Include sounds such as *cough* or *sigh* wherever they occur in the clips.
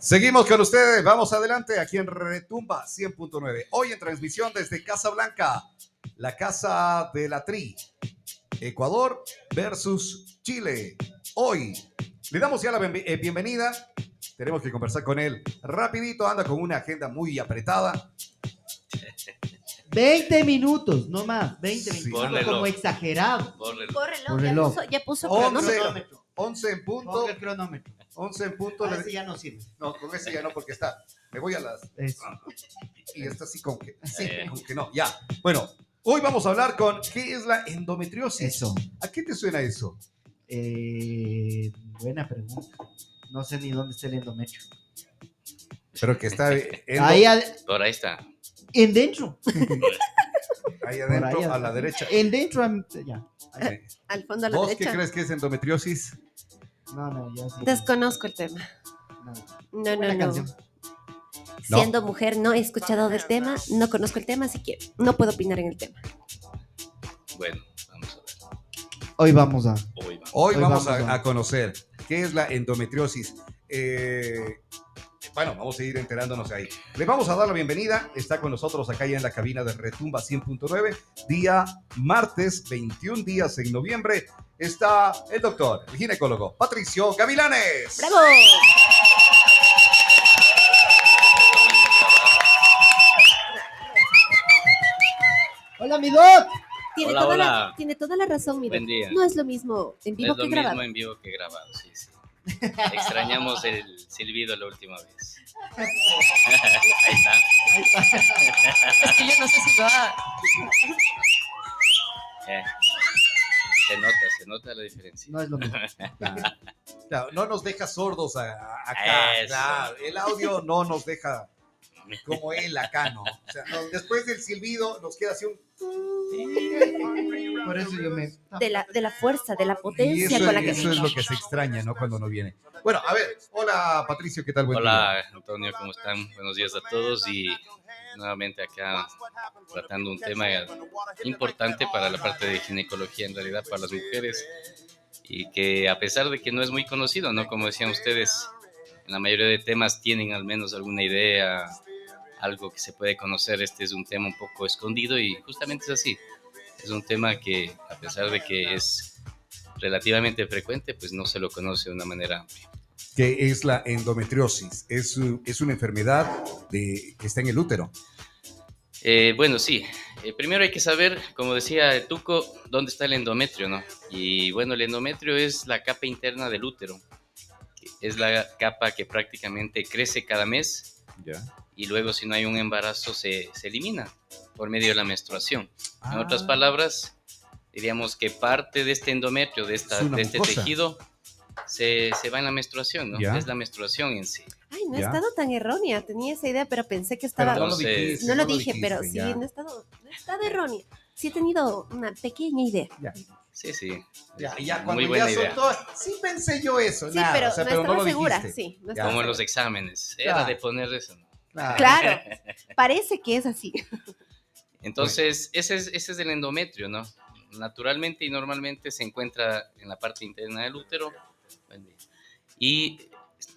Seguimos con ustedes, vamos adelante aquí en Retumba 100.9. Hoy en transmisión desde Casa Blanca, la casa de la Tri, Ecuador versus Chile. Hoy le damos ya la eh, bienvenida, tenemos que conversar con él rapidito, anda con una agenda muy apretada. 20 minutos, no más, 20 minutos, como exagerado. reloj, Ya, puso, ya 11, 11 en punto. el cronómetro. 11 en punto. Con ese ya no sirve. No, con ese ya no, porque está. Me voy a las. Y está así como que. Sí, eh. como que no. Ya. Bueno, hoy vamos a hablar con qué es la endometriosis. Eso. ¿A qué te suena eso? Eh, buena pregunta. No sé ni dónde está el endometrio. Pero que está. *laughs* Ahí Por ahí está. En dentro. *laughs* Ahí adentro, a la derecha. En dentro, ya. Al fondo a la ¿Vos derecha. qué crees que es endometriosis? No, no, yo sí. Desconozco el tema. No, no, no. Siendo mujer, no he escuchado del tema, no conozco el tema, así que no puedo opinar en el tema. Bueno, vamos a ver. Hoy vamos a. Hoy vamos, a, conocer qué es la endometriosis. Eh, bueno, vamos a ir enterándonos ahí. Le vamos a dar la bienvenida. Está con nosotros acá ya en la cabina de Retumba 100.9, día martes, 21 días en noviembre. Está el doctor, el ginecólogo Patricio Gavilanes. ¡Bravo! Hola, mi doc. Tiene, hola, toda, hola. La, tiene toda la razón, mi doc. No es lo mismo en vivo que grabado. No es lo mismo en vivo que grabado, sí, sí. Extrañamos el silbido la última vez. Ahí está. *laughs* Es que yo no sé si va. Eh, se nota, se nota la diferencia. No es lo mismo. *laughs* Claro, no nos deja sordos acá. el audio no nos deja como él acá, ¿no? O sea, después del silbido nos queda así un... Por eso yo me... De la, de la fuerza, de la potencia con la que Eso es lo que se extraña, ¿no? Cuando no viene. Bueno, a ver, hola Patricio, ¿qué tal? Buen hola Antonio, ¿cómo están? Buenos días a todos y nuevamente acá tratando un tema importante para la parte de ginecología, en realidad para las mujeres y que a pesar de que no es muy conocido, ¿no? Como decían ustedes, en la mayoría de temas tienen al menos alguna idea, algo que se puede conocer. Este es un tema un poco escondido y justamente es así. Es un tema que a pesar de que es relativamente frecuente, pues no se lo conoce de una manera amplia. ¿Qué es la endometriosis? ¿Es, es una enfermedad de, que está en el útero? Eh, bueno, sí. Eh, primero hay que saber, como decía Tuco, dónde está el endometrio, ¿no? Y bueno, el endometrio es la capa interna del útero. Es la capa que prácticamente crece cada mes. Ya y luego si no hay un embarazo se, se elimina por medio de la menstruación. En otras ah. palabras, diríamos que parte de este endometrio, de, esta, de este tejido, se, se, va en la menstruación, ¿no? Es la menstruación en sí. Ay, no he estado tan errónea, tenía esa idea, pero pensé que estaba... no, lo, dijiste, no lo dije, pero sí, no he, estado, no he estado errónea. Sí he tenido una pequeña idea. Sí, sí. Ya, ya cuando Muy buena ya soltó, sí pensé yo eso. Sí, pero, no estaba no segura, sí. Como en los exámenes, era de poner eso, ¿no? Claro, *laughs* parece que es así. Entonces, ese es, ese es el endometrio, ¿no? Naturalmente y normalmente se encuentra en la parte interna del útero y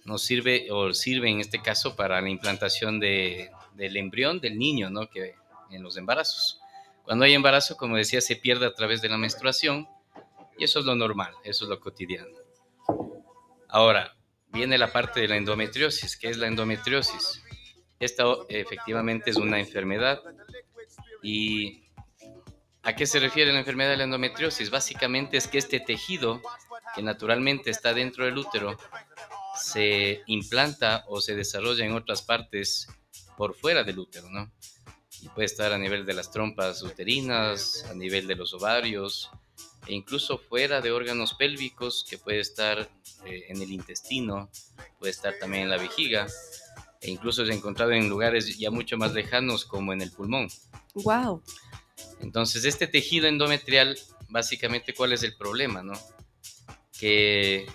nos sirve, o sirve en este caso, para la implantación de, del embrión del niño, ¿no? Que en los embarazos. Cuando hay embarazo, como decía, se pierde a través de la menstruación y eso es lo normal, eso es lo cotidiano. Ahora, viene la parte de la endometriosis. ¿Qué es la endometriosis? Esta efectivamente es una enfermedad. ¿Y a qué se refiere la enfermedad de la endometriosis? Básicamente es que este tejido que naturalmente está dentro del útero se implanta o se desarrolla en otras partes por fuera del útero, ¿no? Y puede estar a nivel de las trompas uterinas, a nivel de los ovarios, e incluso fuera de órganos pélvicos, que puede estar eh, en el intestino, puede estar también en la vejiga e incluso se ha encontrado en lugares ya mucho más lejanos como en el pulmón. Wow. Entonces, este tejido endometrial, básicamente, ¿cuál es el problema, no? Que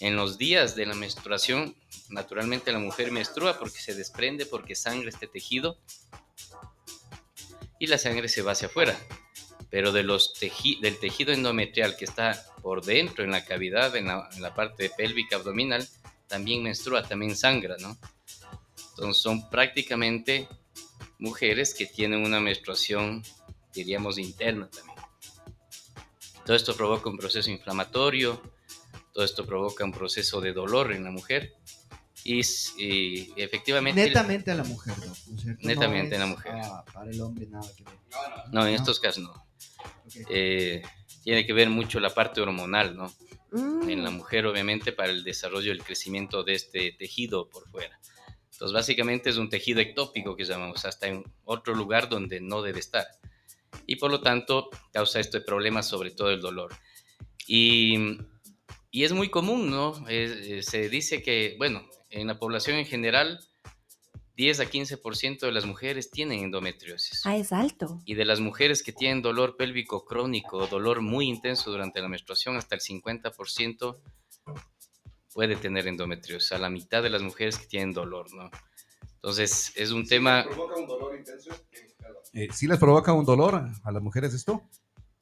en los días de la menstruación, naturalmente la mujer menstrua porque se desprende, porque sangra este tejido y la sangre se va hacia afuera. Pero de los del tejido endometrial que está por dentro, en la cavidad, en la, en la parte pélvica abdominal, también menstrua, también sangra, ¿no? Entonces son prácticamente mujeres que tienen una menstruación, diríamos, interna también. Todo esto provoca un proceso inflamatorio, todo esto provoca un proceso de dolor en la mujer y, efectivamente... Netamente a la mujer, ¿no? Netamente a la mujer. para el hombre nada que ver. No, en estos casos no. Eh, tiene que ver mucho la parte hormonal, ¿no? En la mm. mujer, obviamente, para el desarrollo y el crecimiento de este tejido por fuera. Entonces, básicamente es un tejido ectópico que llamamos, hasta en otro lugar donde no debe estar. Y por lo tanto, causa este problema, sobre todo el dolor. Y, y es muy común, ¿no? Eh, se dice que, bueno, en la población en general, 10 a 15% de las mujeres tienen endometriosis. Ah, es alto. Y de las mujeres que tienen dolor pélvico crónico, dolor muy intenso durante la menstruación, hasta el 50% puede tener endometriosis. A la mitad de las mujeres que tienen dolor, ¿no? Entonces, es un tema... ¿Sí provoca un dolor intenso? Eh, ¿Sí les provoca un dolor a las mujeres esto?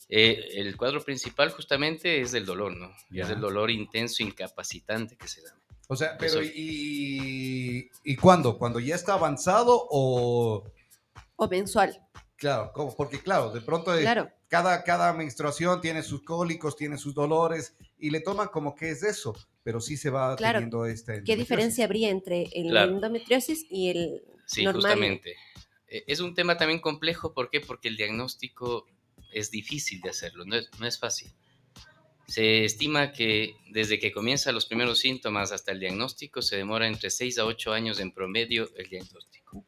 Eh, el cuadro principal justamente es el dolor, ¿no? Es el dolor intenso, incapacitante que se da. O sea, pero ¿y, ¿y cuándo? ¿Cuando ya está avanzado o...? O mensual. Claro, ¿cómo? porque claro, de pronto eh, cada, cada menstruación tiene sus cólicos, tiene sus dolores y le toman como que es eso, pero sí se va teniendo este... ¿Qué diferencia habría entre el endometriosis y el Sí, justamente. E, es un tema también complejo, ¿por qué? Porque el diagnóstico es difícil de hacerlo, no es, no es fácil. Se estima que desde que comienzan los primeros síntomas hasta el diagnóstico se demora entre 6 a 8 años en promedio el diagnóstico.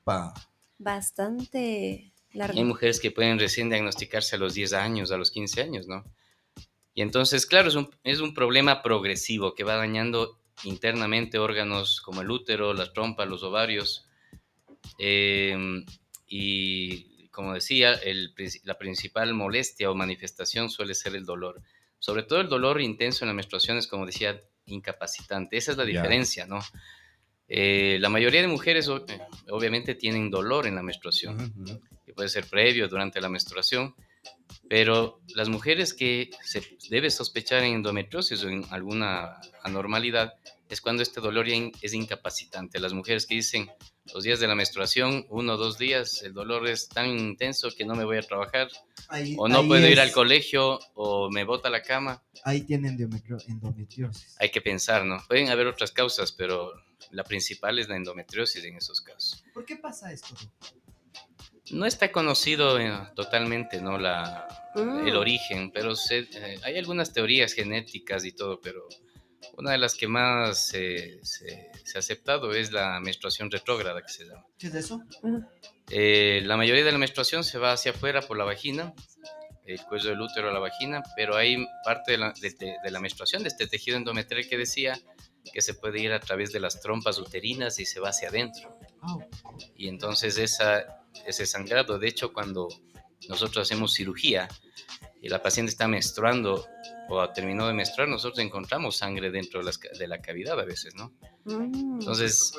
Bastante largo. Hay mujeres que pueden recién diagnosticarse a los 10 años, a los 15 años, ¿no? Y entonces, claro, es un, es un problema progresivo que va dañando internamente órganos como el útero, las trompas, los ovarios. Em, y como decía, el, la principal molestia o manifestación suele ser el dolor. Sobre todo el dolor intenso en la menstruación es, como decía, incapacitante. Esa es la diferencia, ¿no? Eh, la mayoría de mujeres eh, obviamente tienen dolor en la menstruación, que puede ser previo, durante la menstruación, pero las mujeres que se debe sospechar en endometriosis o en alguna anormalidad es cuando este dolor es incapacitante. Las mujeres que dicen, los días de la menstruación, uno o dos días, el dolor es tan intenso que no me voy a trabajar, o no puedo ir al colegio, o me bota la cama. Ahí tienen endometriosis. Hay que pensar, ¿no? Pueden haber otras causas, pero la principal es la endometriosis en esos casos. ¿Por qué pasa esto? No está conocido eh, totalmente, ¿no? La, El mm. origen, pero eh, hay algunas teorías genéticas y todo, pero una de las que más se, ha aceptado es la menstruación retrógrada, que se llama. ¿Qué es eso? Eh, la mayoría de la menstruación se va hacia afuera por la vagina, el cuello del útero a la vagina, pero hay parte de la, menstruación, de este tejido endometrial que decía, que se puede ir a través de las trompas uterinas y se va hacia adentro. Y entonces esa, ese sangrado, de hecho, cuando nosotros hacemos cirugía y la paciente está menstruando o terminó de menstruar, nosotros encontramos sangre dentro de, la cavidad a veces, ¿no? Mm. Entonces,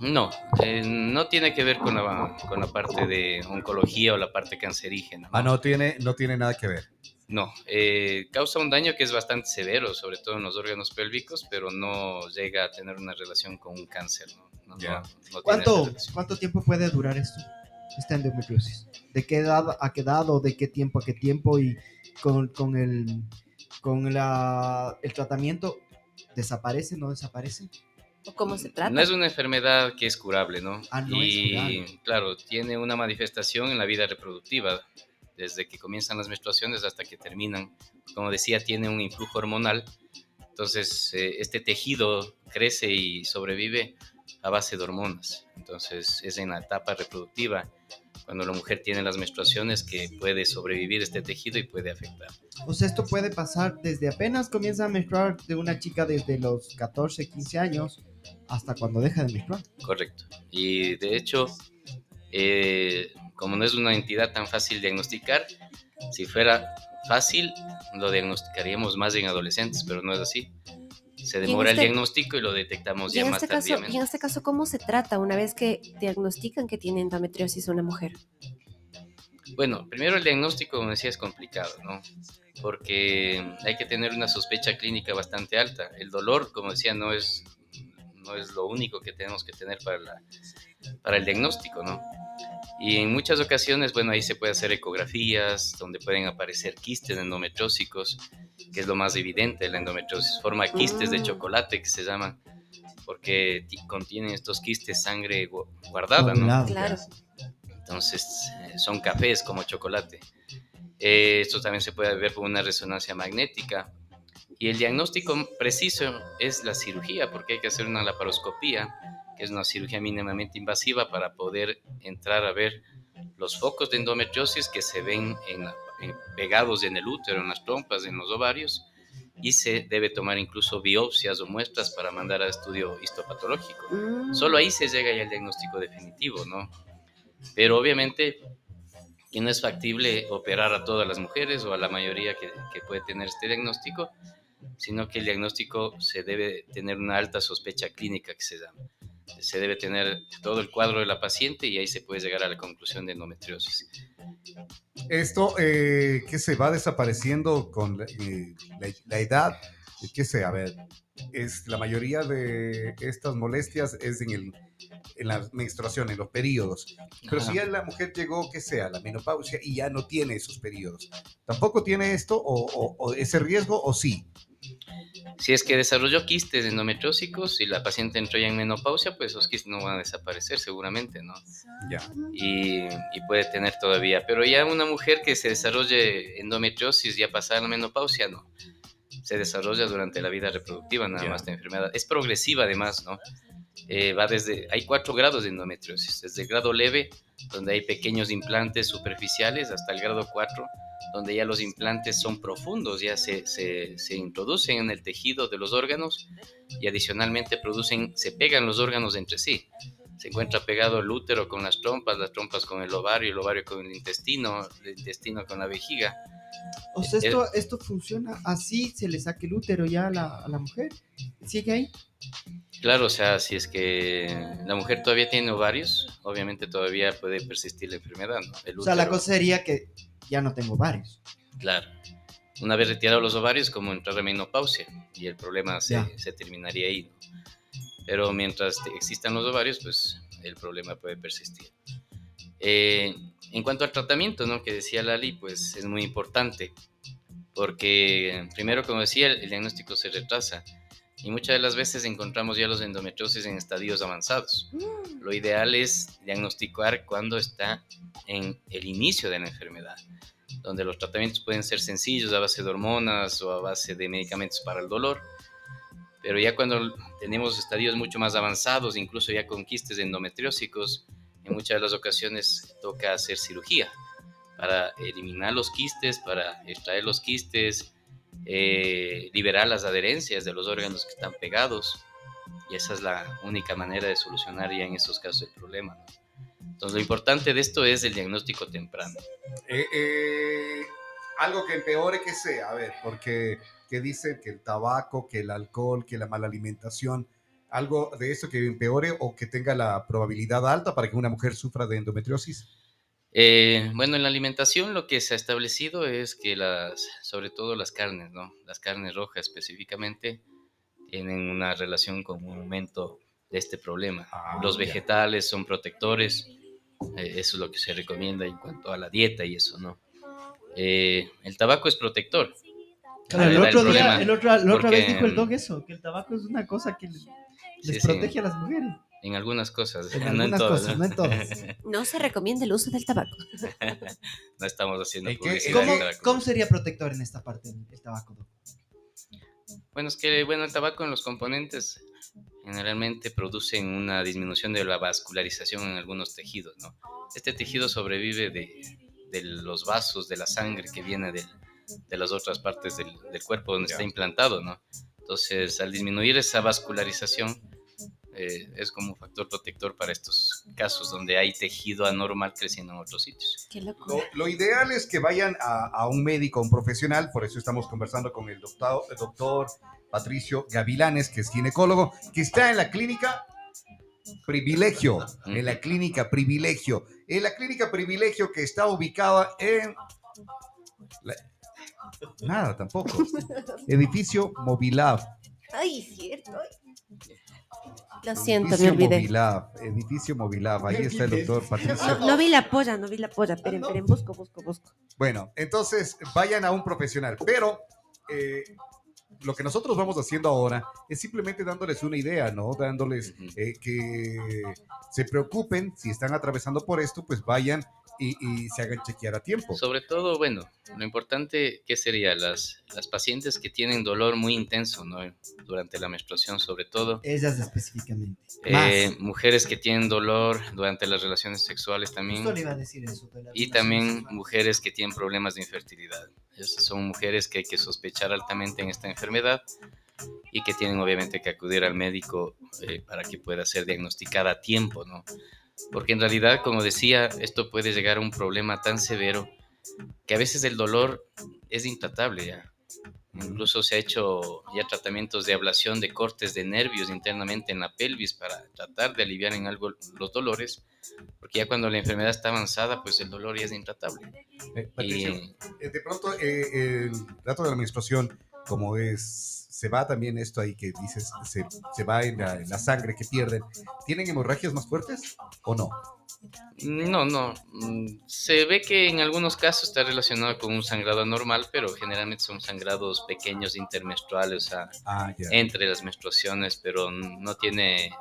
no, eh, no tiene que ver con la, con la parte de oncología o la parte cancerígena. Ah, no tiene, no tiene nada que ver. No, eh, causa un daño que es bastante severo, sobre todo en los órganos pélvicos, pero no llega a tener una relación con un cáncer. ¿no? ¿Cuánto, ¿Cuánto tiempo puede durar esto, esta endometriosis? ¿De qué edad a qué edad o de qué tiempo a qué tiempo? Y con, con el, con la, el tratamiento, ¿desaparece, no desaparece? ¿O cómo se trata? No es una enfermedad que es curable, ¿no? Ah, no y claro, tiene una manifestación en la vida reproductiva, desde que comienzan las menstruaciones hasta que terminan. Como decía, tiene un influjo hormonal, entonces eh, este tejido crece y sobrevive a base de hormonas. Entonces es en la etapa reproductiva cuando la mujer tiene las menstruaciones que puede sobrevivir este tejido y puede afectar. O sea, esto puede pasar desde apenas comienza a menstruar de una chica desde los 14, 15 años hasta cuando deja de menstruar. Correcto. Y de hecho, eh, como no es una entidad tan fácil de diagnosticar, si fuera fácil, lo diagnosticaríamos más en adolescentes, pero no es así se demora el este diagnóstico y lo detectamos ya más este y en este caso, ¿cómo se trata una vez que diagnostican que tiene endometriosis una mujer? Bueno, primero el diagnóstico, como decía, es complicado, ¿no? Porque hay que tener una sospecha clínica bastante alta. El dolor, como decía, no es, no es lo único que tenemos que tener para, la, para el diagnóstico, ¿no? Y en muchas ocasiones, bueno, ahí se puede hacer ecografías donde pueden aparecer quistes endometriósicos, que es lo más evidente, la endometriosis. Forma quistes de chocolate que se llaman, porque contienen estos quistes sangre guardada, ¿no? Claro. Entonces, eh, son cafés como chocolate. Eh, esto también se puede ver con una resonancia magnética. Y el diagnóstico preciso es la cirugía, porque hay que hacer una laparoscopía que es una cirugía mínimamente invasiva para poder entrar a ver los focos de endometriosis que se ven en, pegados en el útero, en las trompas, en los ovarios, y se debe tomar incluso biopsias o muestras para mandar a estudio histopatológico. Mm. Solo ahí se llega ya al diagnóstico definitivo, ¿no? Pero obviamente que no es factible operar a todas las mujeres o a la mayoría que, que puede tener este diagnóstico, sino que el diagnóstico se debe tener una alta sospecha clínica que se llama se debe tener todo el cuadro de la paciente y ahí se puede llegar a la conclusión de endometriosis. Esto eh, que se va desapareciendo con la, eh, edad, qué sé, a ver, es la mayoría de estas molestias es en, el, en la menstruación, en los periodos. Pero si ya la mujer llegó, que sea, la menopausia y ya no tiene esos periodos, ¿tampoco tiene esto o ese riesgo o sí? Si es que desarrolló quistes endometriósicos y la paciente entró ya en menopausia, pues esos quistes no van a desaparecer seguramente, ¿no? Ya. Y, puede tener todavía. Pero ya una mujer que se desarrolle endometriosis ya pasada la menopausia, no. Se desarrolla durante la vida reproductiva nada más la enfermedad. Es progresiva además, ¿no? Eh, va desde, hay cuatro grados de endometriosis, desde el grado leve, donde hay pequeños implantes superficiales, hasta el grado 4, donde ya los implantes son profundos, ya se, se, introducen en el tejido de los órganos y adicionalmente producen, se pegan los órganos entre sí. Se encuentra pegado el útero con las trompas, las trompas con el ovario, el ovario con el intestino, el intestino con la vejiga. O sea, esto, esto funciona así, se le saca el útero ya a la, a la mujer, sigue ahí. Claro, o sea, si es que la mujer todavía tiene ovarios, obviamente todavía puede persistir la enfermedad. ¿no? o sea, la cosa sería que ya no tengo ovarios. Claro. Una vez retirados los ovarios, como entrar a menopausia y el problema se, terminaría ahí. Pero mientras existan los ovarios, pues el problema puede persistir. Eh, en cuanto al tratamiento, ¿no? Que decía Lali, pues es muy importante. Porque primero, como decía, el diagnóstico se retrasa y muchas de las veces encontramos ya los endometriosis en estadios avanzados. Mm. Lo ideal es diagnosticar cuando está en el inicio de la enfermedad, donde los tratamientos pueden ser sencillos a base de hormonas o a base de medicamentos para el dolor, pero ya cuando tenemos estadios mucho más avanzados, incluso ya con quistes endometriósicos, en muchas de las ocasiones toca hacer cirugía para eliminar los quistes, para extraer los quistes, eh, liberar las adherencias de los órganos que están pegados. Y esa es la única manera de solucionar ya en esos casos el problema. Entonces, lo importante de esto es el diagnóstico temprano. Eh, eh, algo que empeore que sea, a ver, porque que dicen que el tabaco, que el alcohol, que la mala alimentación, algo de eso que empeore o que tenga la probabilidad alta para que una mujer sufra de endometriosis. Eh, bueno, en la alimentación lo que se ha establecido es que las, sobre todo las carnes, ¿no? Las carnes rojas específicamente tienen una relación con un aumento de este problema. Ah, Los vegetales son protectores, eh, eso es lo que se recomienda en cuanto a la dieta y eso, ¿no? Eh, el tabaco es protector. el otro día, el otro, la otra vez dijo el dog eso, que el tabaco es una cosa que les protege a las mujeres. En algunas cosas. En *laughs* no en todas, ¿no? *laughs* ¿no? se recomienda el uso del tabaco. *laughs* no estamos haciendo ¿Cómo, ¿Cómo, sería protector en esta parte el tabaco? Bueno, es que bueno, el tabaco en los componentes generalmente producen una disminución de la vascularización en algunos tejidos, ¿no? Este tejido sobrevive de, de los vasos de la sangre que viene de, de las otras partes del, del cuerpo donde está implantado, ¿no? Entonces, al disminuir esa vascularización, eh, es como un factor protector para estos casos donde hay tejido anormal creciendo en otros sitios. lo, ideal es que vayan a, un médico, un profesional, por eso estamos conversando con el doctor, el doctor Patricio Gavilanes, que es ginecólogo, que está en la clínica Privilegio, en la clínica Privilegio. En la clínica Privilegio que está ubicada en... Nada, tampoco. *laughs* Edificio Movilab. Ay, cierto. Lo siento, edificio me olvidé. Movilab, edificio Movilab, ahí está el doctor Patricio. No, vi la polla, no vi la polla. Esperen, esperen, busco, busco, busco. Bueno, entonces vayan a un profesional, pero eh, lo que nosotros vamos haciendo ahora es simplemente dándoles una idea, ¿no? Dándoles eh, que se preocupen, si están atravesando por esto, pues vayan y, se hagan chequear a tiempo. Sobre todo, bueno, lo importante que sería las, las pacientes que tienen dolor muy intenso, ¿no? Durante la menstruación, sobre todo. Ellas específicamente. Eh, mujeres que tienen dolor durante las relaciones sexuales también. iba a decir eso. y también mujeres que tienen problemas de infertilidad. Esas son mujeres que hay que sospechar altamente en esta enfermedad y que tienen obviamente que acudir al médico eh, para que pueda ser diagnosticada a tiempo, ¿no? Porque en realidad, como decía, esto puede llegar a un problema tan severo que a veces el dolor es intratable ya. Incluso se ha hecho ya tratamientos de ablación de cortes de nervios internamente en la pelvis para tratar de aliviar en algo los dolores, porque ya cuando la enfermedad está avanzada, pues el dolor ya es intratable. Eh, eh, de pronto, eh, el dato de la menstruación, como es se va también esto ahí que dices, se, se va en la, sangre que pierden. ¿Tienen hemorragias más fuertes o no? No, no. Mm, se ve que en algunos casos está relacionado con un sangrado anormal, pero generalmente son sangrados pequeños intermenstruales, o sea, ah, entre las menstruaciones, pero no tiene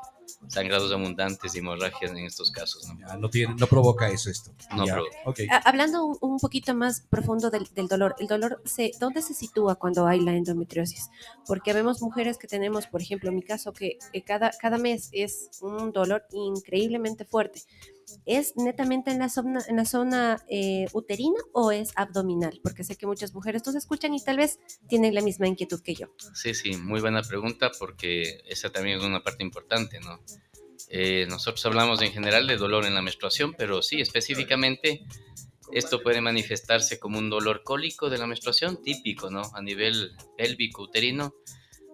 sangrados abundantes y hemorragias en estos casos. ¿no? no, tiene, no provoca eso esto. No provoca. Hablando un, poquito más profundo del, dolor, ¿el dolor se, dónde se sitúa cuando hay la endometriosis? Porque vemos mujeres que tenemos, por ejemplo, en mi caso, que, cada, cada mes es un dolor increíblemente fuerte. ¿Es netamente en la zona, eh, uterina o es abdominal? Porque sé que muchas mujeres nos escuchan y tal vez tienen la misma inquietud que yo. Sí, sí, muy buena pregunta porque esa también es una parte importante, ¿no? Eh, nosotros hablamos en general de dolor en la menstruación, pero sí, específicamente esto puede manifestarse como un dolor cólico de la menstruación típico, ¿no? A nivel pélvico, uterino,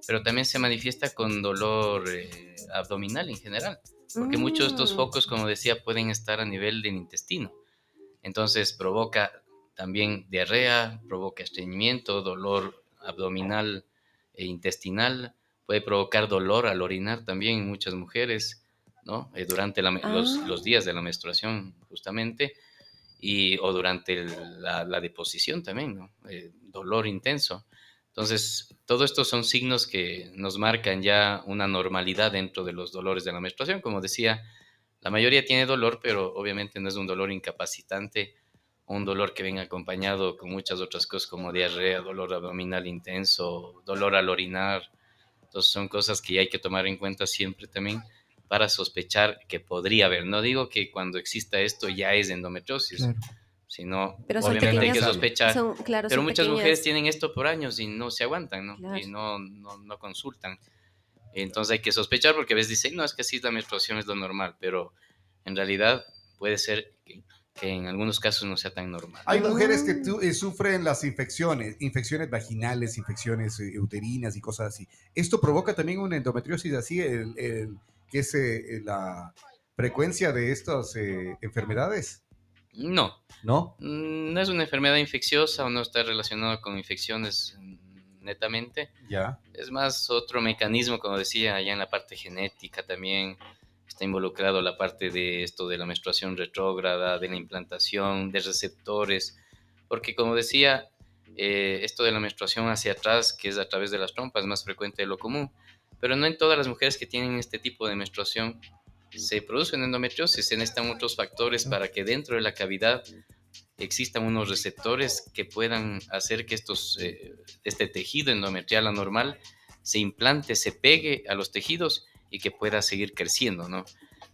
pero también se manifiesta con dolor eh, abdominal en general porque muchos de estos mm. focos, como decía, pueden estar a nivel del intestino. Entonces provoca también diarrea, provoca estreñimiento, dolor abdominal e intestinal, puede provocar dolor al orinar también en muchas mujeres, ¿no? Eh, durante ah. los, días de la menstruación, justamente, y, o durante la, deposición también, ¿no? Eh, dolor intenso. Entonces, todo esto son signos que nos marcan ya una normalidad dentro de los dolores de la menstruación. Como decía, la mayoría tiene dolor, pero obviamente no es un dolor incapacitante un dolor que venga acompañado con muchas otras cosas como diarrea, dolor abdominal intenso, dolor al orinar. Entonces, son cosas que hay que tomar en cuenta siempre también para sospechar que podría haber. No digo que cuando exista esto ya es endometriosis sino obviamente hay que sospechar. pero muchas mujeres tienen esto por años y no se aguantan, ¿no? Y no, no, no, consultan. Entonces hay que sospechar porque a veces dicen, no, es que sí, la menstruación es lo normal, pero en realidad puede ser que, en algunos casos no sea tan normal. Hay mujeres que eh, sufren las infecciones, infecciones vaginales, infecciones eh, uterinas y cosas así. ¿Esto provoca también una endometriosis así, el, que es eh, la frecuencia de estas enfermedades? No. ¿No? Mm, no es una enfermedad infecciosa o no está relacionada con infecciones mm, netamente. Ya. Es más otro mecanismo, como decía, allá en la parte genética también está involucrado la parte de esto de la menstruación retrógrada, de la implantación de receptores, porque como decía, eh, esto de la menstruación hacia atrás, que es a través de las trompas, es más frecuente de lo común, pero no en todas las mujeres que tienen este tipo de menstruación se producen endometriosis, se necesitan otros factores para que dentro de la cavidad existan unos receptores que puedan hacer que estos, eh, este tejido endometrial anormal se implante, se pegue a los tejidos y que pueda seguir creciendo, ¿no?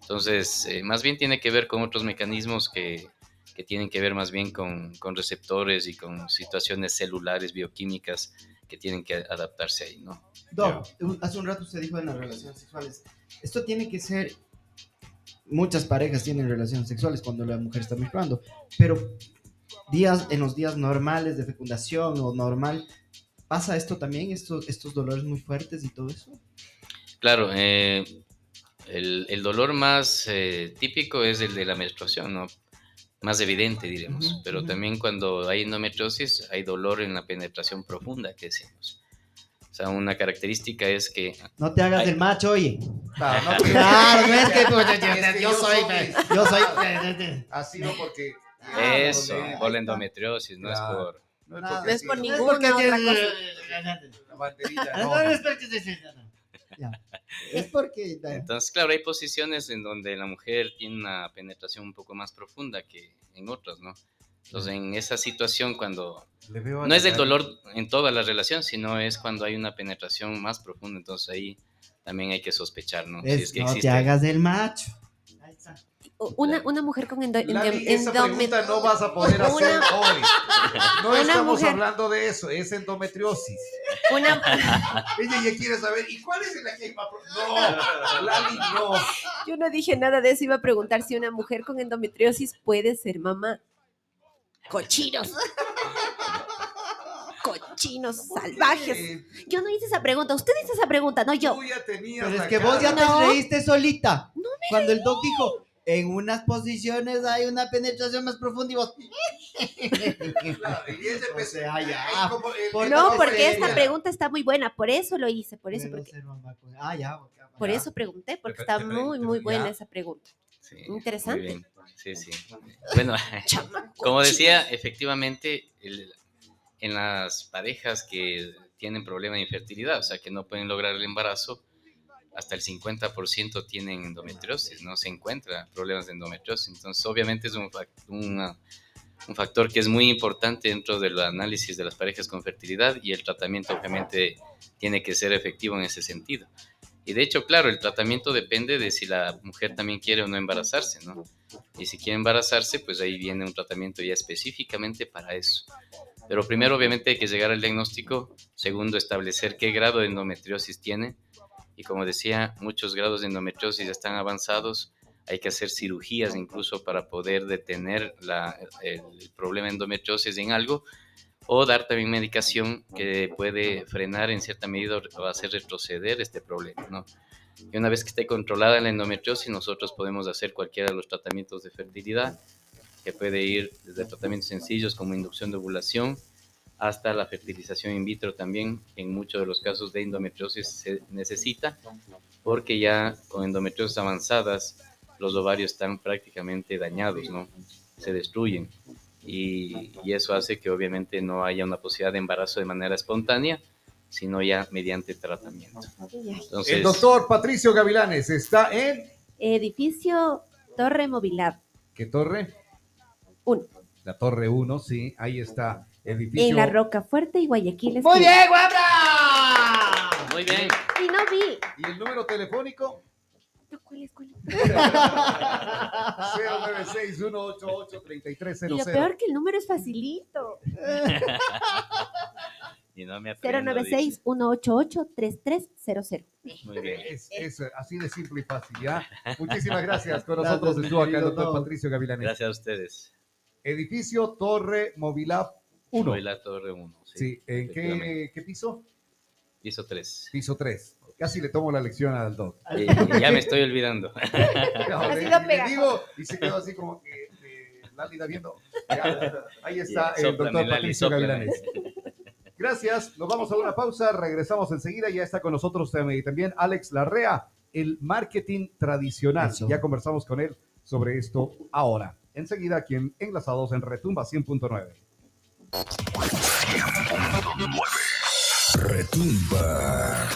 Entonces, eh, más bien tiene que ver con otros mecanismos que, que tienen que ver más bien con, con, receptores y con situaciones celulares, bioquímicas que tienen que adaptarse ahí, ¿no? Doc, hace un rato usted dijo en las relaciones sexuales, esto tiene que ser muchas parejas tienen relaciones sexuales cuando la mujer está menstruando, pero días, en los días normales de fecundación o normal, ¿pasa esto también, estos, estos dolores muy fuertes y todo eso? Claro, eh, el, el dolor más eh, típico es el de la menstruación, ¿no? Más evidente, diremos. Pero también cuando hay endometriosis hay dolor en la penetración profunda, que decimos. O sea, una característica es que No te hagas Ay. el macho, oye. Claro, no, que- *laughs* Claro, no es que pues, Es que yo yo soy, soy- yo soy. *laughs* Ha sido porque. eso, Ah, por la endometriosis, no es por... No porque No es por ninguna otra cosa. la banderita, *laughs* No, no, no, no. es porque- Ya. Es porque. Entonces, claro, hay posiciones en donde la mujer tiene una penetración un poco más profunda que en otras, ¿no? Entonces, en esa situación, cuando Le veo a no es el dolor en toda la relación, sino es cuando hay una penetración más profunda. Entonces, ahí también hay que sospechar, ¿no? Si Es- que no existe. te hagas el macho. Ahí está. Una, una mujer con endo, Lali, endom- esa pregunta no vas a poder Una- hacer *laughs* hoy. No Una estamos mujer- hablando de eso, es endometriosis. una, *laughs* Ella ya quiere saber, ¿y cuál es la que No, *laughs* Lali, no. yo no dije nada de eso, iba a preguntar si una mujer con endometriosis puede ser mamá. Cochinos. *laughs* Cochinos salvajes. Yo no hice esa pregunta, usted hizo esa pregunta, no yo. Tú ya tenías Pero es que vos ya te No. reíste solita. Cuando el doc dijo, en unas posiciones hay una penetración más profunda y vos. Claro, y ese O pues, sea, ya. ay, como el- Por- el- No, porque esta pregunta está muy buena, por eso lo hice, por eso, porque, con- Ah, ya. ok, por Ya. eso pregunté, porque Te- está te- te- muy, te- muy ya. buena esa pregunta. Sí, Interesante. Sí, sí. Bueno, *laughs* *laughs* como decía, efectivamente, el- en las parejas que tienen problema de infertilidad, o sea, que no pueden lograr el embarazo, hasta el 50% tienen endometriosis, no se encuentra problemas de endometriosis. Entonces, obviamente es un, una- un factor que es muy importante dentro del análisis de las parejas con fertilidad y el tratamiento obviamente tiene que ser efectivo en ese sentido. Y de hecho, claro, el tratamiento depende de si la mujer también quiere o no embarazarse, ¿no? Y si quiere embarazarse, pues ahí viene un tratamiento ya específicamente para eso. Pero primero, obviamente, hay que llegar al diagnóstico. Segundo, establecer qué grado de endometriosis tiene. Y como decía, muchos grados de endometriosis están avanzados. Hay que hacer cirugías incluso para poder detener la- el, el problema de endometriosis en algo. O dar también medicación que puede frenar en cierta medida o hacer retroceder este problema, ¿no? Y una vez que esté controlada la endometriosis, nosotros podemos hacer cualquiera de los tratamientos de fertilidad, que puede ir desde tratamientos sencillos como inducción de ovulación hasta la fertilización in vitro también, en muchos de los casos de endometriosis se necesita, porque ya con endometriosis avanzadas los ovarios están prácticamente dañados, ¿no? Se destruyen. Y, y eso hace que obviamente no haya una posibilidad de embarazo de manera espontánea, sino ya mediante tratamiento. Entonces, El doctor Patricio Gavilanes está en. Edificio Torre Movilab. ¿Qué torre? Uno. La torre 1, sí, ahí está. Edificio. En la Roca Fuerte y Guayaquil. ¡Muy bien, guapra! muy bien. Y no vi. ¿Y el número telefónico? No, ¿cuál es, cuál es? 096-188-3300. Y lo peor que el número es facilito. Y no me aprendo, dice. 096-188-3300. Muy bien. Es, es así de simple y fácil, ¿ya? *laughs* Muchísimas gracias. Con Gracias, nosotros estuvo acá el doctor Doc. Patricio Gavilanes. Gracias a ustedes. Edificio Torre Movilab 1. Soy la Torre 1. Sí, ¿en efectivamente. qué, qué piso? Piso 3. Piso 3. Casi le tomo la lección al doc. ya me estoy olvidando. *laughs* No, Ha le- sido le pegajoso. digo, y se quedó así como que eh, Lali está viendo. Ya, ahí está el doctor Lali, Patricio. Gavilanes. Gracias, nos vamos a una pausa, regresamos enseguida, ya está con nosotros también Alex Larrea, el marketing tradicional. Eso. Ya conversamos con él sobre esto ahora. Enseguida aquí en Enlazados en Retumba 100.9. Retumba.